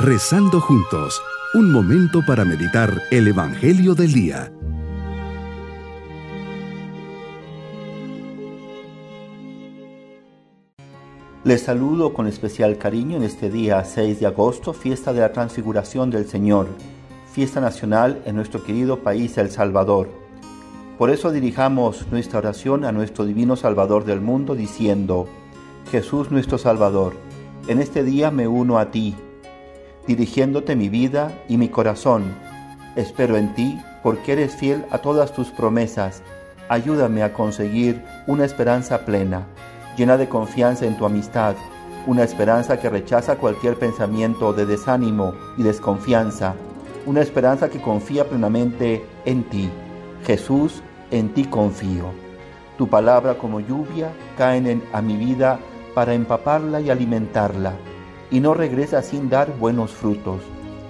Rezando juntos, un momento para meditar el Evangelio del Día. Les saludo con especial cariño en este día 6 de agosto, fiesta de la transfiguración del Señor, fiesta nacional en nuestro querido país El Salvador. Por eso dirijamos nuestra oración a nuestro divino Salvador del mundo diciendo, Jesús nuestro Salvador, en este día me uno a ti, dirigiéndote mi vida y mi corazón. Espero en ti porque eres fiel a todas tus promesas. Ayúdame a conseguir una esperanza plena, llena de confianza en tu amistad, una esperanza que rechaza cualquier pensamiento de desánimo y desconfianza, una esperanza que confía plenamente en ti. Jesús, en ti confío. Tu palabra como lluvia caen a mi vida para empaparla y alimentarla, y no regresa sin dar buenos frutos.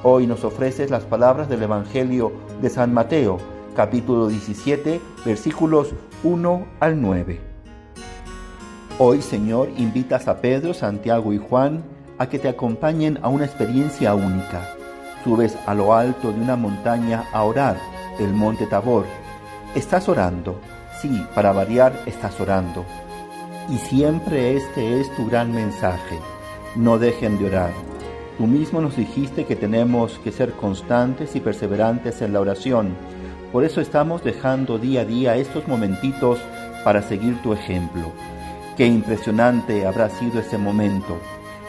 Hoy nos ofreces las palabras del Evangelio de San Mateo, capítulo 17, versículos 1 al 9. Hoy, Señor, invitas a Pedro, Santiago y Juan a que te acompañen a una experiencia única. Subes a lo alto de una montaña a orar, el monte Tabor. Estás orando, sí, para variar estás orando. Y siempre este es tu gran mensaje. No dejen de orar. Tú mismo nos dijiste que tenemos que ser constantes y perseverantes en la oración. Por eso estamos dejando día a día estos momentitos para seguir tu ejemplo. Qué impresionante habrá sido ese momento.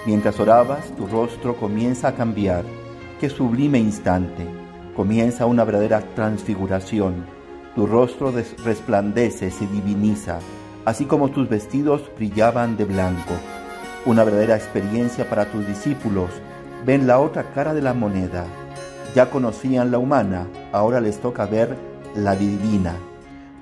Mientras orabas, tu rostro comienza a cambiar. Qué sublime instante. Comienza una verdadera transfiguración. Tu rostro resplandece, se diviniza, así como tus vestidos brillaban de blanco. Una verdadera experiencia para tus discípulos. Ven la otra cara de la moneda. Ya conocían la humana, ahora les toca ver la divina.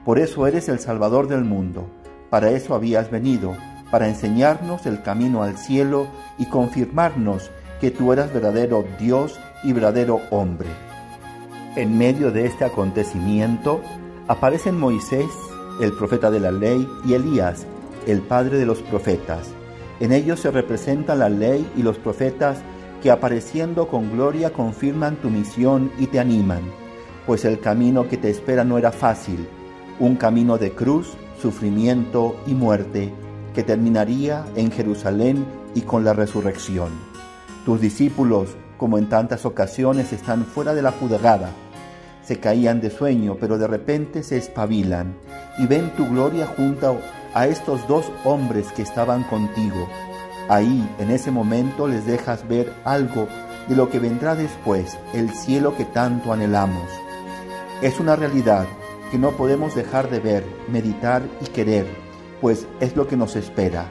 Por eso eres el Salvador del mundo para eso habías venido, para enseñarnos el camino al cielo y confirmarnos que tú eras verdadero Dios y verdadero hombre. En medio de este acontecimiento aparecen Moisés, el profeta de la ley, y Elías, el padre de los profetas. En ellos se representa la ley y los profetas que apareciendo con gloria confirman tu misión y te animan, pues el camino que te espera no era fácil, un camino de cruz sufrimiento y muerte que terminaría en Jerusalén y con la resurrección. Tus discípulos, como en tantas ocasiones, están fuera de la juzgada. Se caían de sueño, pero de repente se espabilan y ven tu gloria junto a estos dos hombres que estaban contigo. Ahí, en ese momento, les dejas ver algo de lo que vendrá después, el cielo que tanto anhelamos. Es una realidad que no podemos dejar de ver, meditar y querer, pues es lo que nos espera.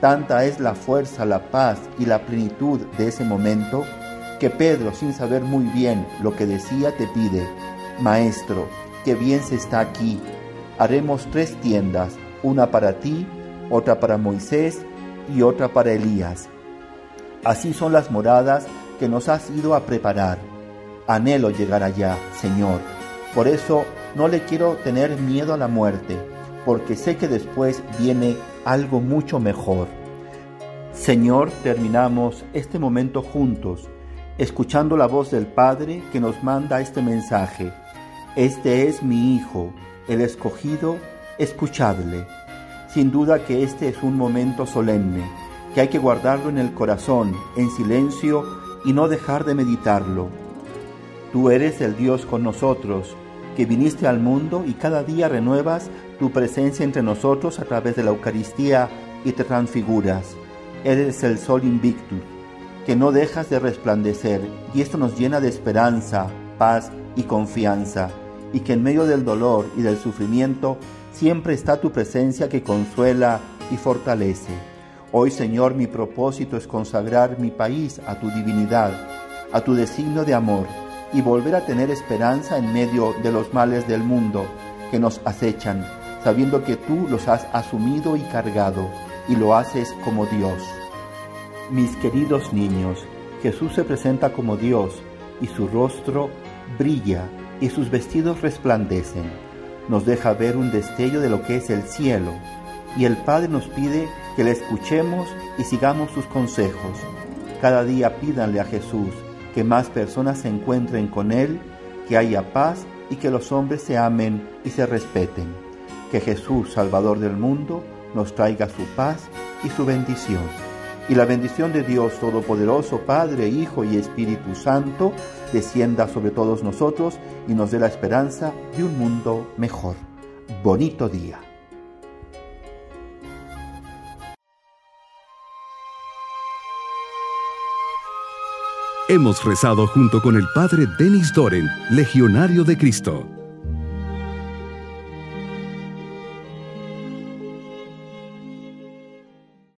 Tanta es la fuerza, la paz y la plenitud de ese momento que Pedro, sin saber muy bien lo que decía, te pide, Maestro, qué bien se está aquí. Haremos tres tiendas, una para ti, otra para Moisés y otra para Elías. Así son las moradas que nos has ido a preparar. Anhelo llegar allá, Señor. Por eso no le quiero tener miedo a la muerte, porque sé que después viene algo mucho mejor. Señor, terminamos este momento juntos, escuchando la voz del Padre que nos manda este mensaje. Este es mi Hijo, el escogido, escuchadle. Sin duda que este es un momento solemne, que hay que guardarlo en el corazón, en silencio, y no dejar de meditarlo. Tú eres el Dios con nosotros, que viniste al mundo y cada día renuevas tu presencia entre nosotros a través de la Eucaristía y te transfiguras. Eres el sol invictus, que no dejas de resplandecer, y esto nos llena de esperanza, paz y confianza, y que en medio del dolor y del sufrimiento siempre está tu presencia que consuela y fortalece. Hoy, Señor, mi propósito es consagrar mi país a tu divinidad, a tu designio de amor y volver a tener esperanza en medio de los males del mundo que nos acechan, sabiendo que tú los has asumido y cargado y lo haces como Dios. Mis queridos niños, Jesús se presenta como Dios y su rostro brilla y sus vestidos resplandecen. Nos deja ver un destello de lo que es el cielo y el Padre nos pide que le escuchemos y sigamos sus consejos. Cada día pídanle a Jesús que más personas se encuentren con Él, que haya paz y que los hombres se amen y se respeten. Que Jesús, Salvador del mundo, nos traiga su paz y su bendición. Y la bendición de Dios Todopoderoso, Padre, Hijo y Espíritu Santo, descienda sobre todos nosotros y nos dé la esperanza de un mundo mejor. Bonito día. Hemos rezado junto con el Padre Denis Doren, Legionario de Cristo.